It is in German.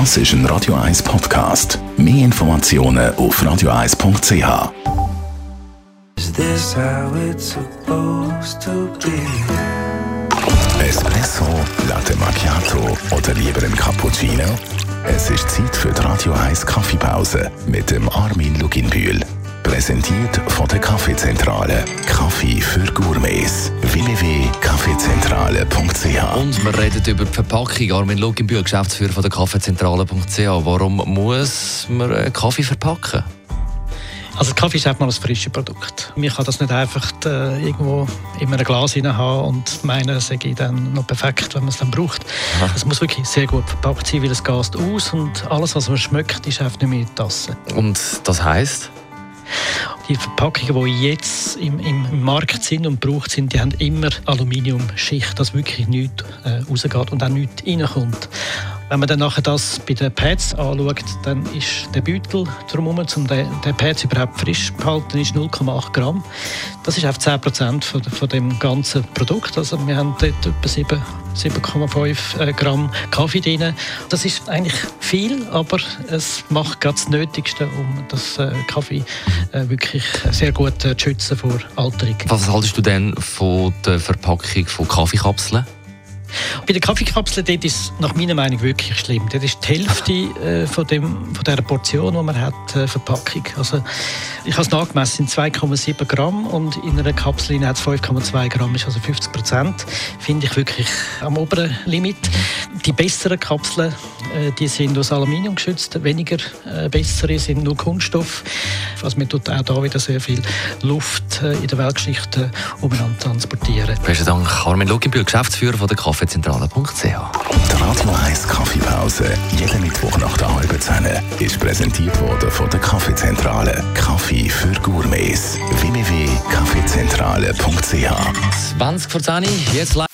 Das ist ein Radio 1 Podcast. Mehr Informationen auf radio1.ch. Is this how it's supposed to be? Espresso, Latte Macchiato oder lieber ein Cappuccino? Es ist Zeit für die Radio 1 Kaffeepause mit dem Armin Luginbühl. Präsentiert von der Kaffeezentrale. Kaffee für Gourmets. www.kaffeezentrale.ch Und wir reden über die Verpackung. Armin Luginbühl, Geschäftsführer von der Kaffeezentrale.ch. Warum muss man Kaffee verpacken? Also Kaffee ist einfach mal ein frisches Produkt. Man kann das nicht einfach äh, irgendwo in einem Glas rein haben und meinen, es sei dann noch perfekt, wenn man es dann braucht. Es muss wirklich sehr gut verpackt sein, weil es gast aus und alles, was man schmeckt, ist einfach nicht mehr in die Tasse. Und das heisst? Die Verpackungen, die jetzt im, im Markt sind und gebraucht sind, die haben immer Aluminiumschicht, dass wirklich nichts äh, rausgeht und auch nichts reinkommt. Wenn man dann nachher das bei den Pads anschaut, dann ist der Beutel drumherum, um den, den Pads überhaupt frisch zu behalten, ist 0,8 Gramm. Das ist auf 10 Prozent von, von dem ganzen Produkt. Also wir haben dort etwa 7 7,5 äh, Gramm Kaffee drin. Das ist eigentlich viel, aber es macht gerade das Nötigste, um das äh, Kaffee äh, wirklich sehr gut zu schützen vor Alterung. Was haltest du denn von der Verpackung von Kaffeekapseln? Bei den Kaffeekapseln ist es nach meiner Meinung wirklich schlimm. Dort ist die Hälfte äh, von, dem, von der Portion, die man hat, äh, Verpackung. Also, ich habe es nachgemessen, sind 2,7 Gramm und in einer Kapsel hat es 5,2 Gramm, also 50 Prozent. Finde ich wirklich am oberen Limit. Die besseren Kapseln, die sind aus Aluminium geschützt, weniger äh, bessere sind nur Kunststoff. Also man tut auch da wieder sehr viel Luft äh, in der Weltgeschichte umeinander transportieren. Besten Dank, Armin Luginbühl, Geschäftsführer von der Kaffeezentrale.ch. Die Radio 1 Kaffeepause, jeden Mittwoch nach der halben Zehn, ist präsentiert worden von der Kaffeezentrale. Kaffee für Gourmets. www.kaffeezentrale.ch 20 vor 10 jetzt live.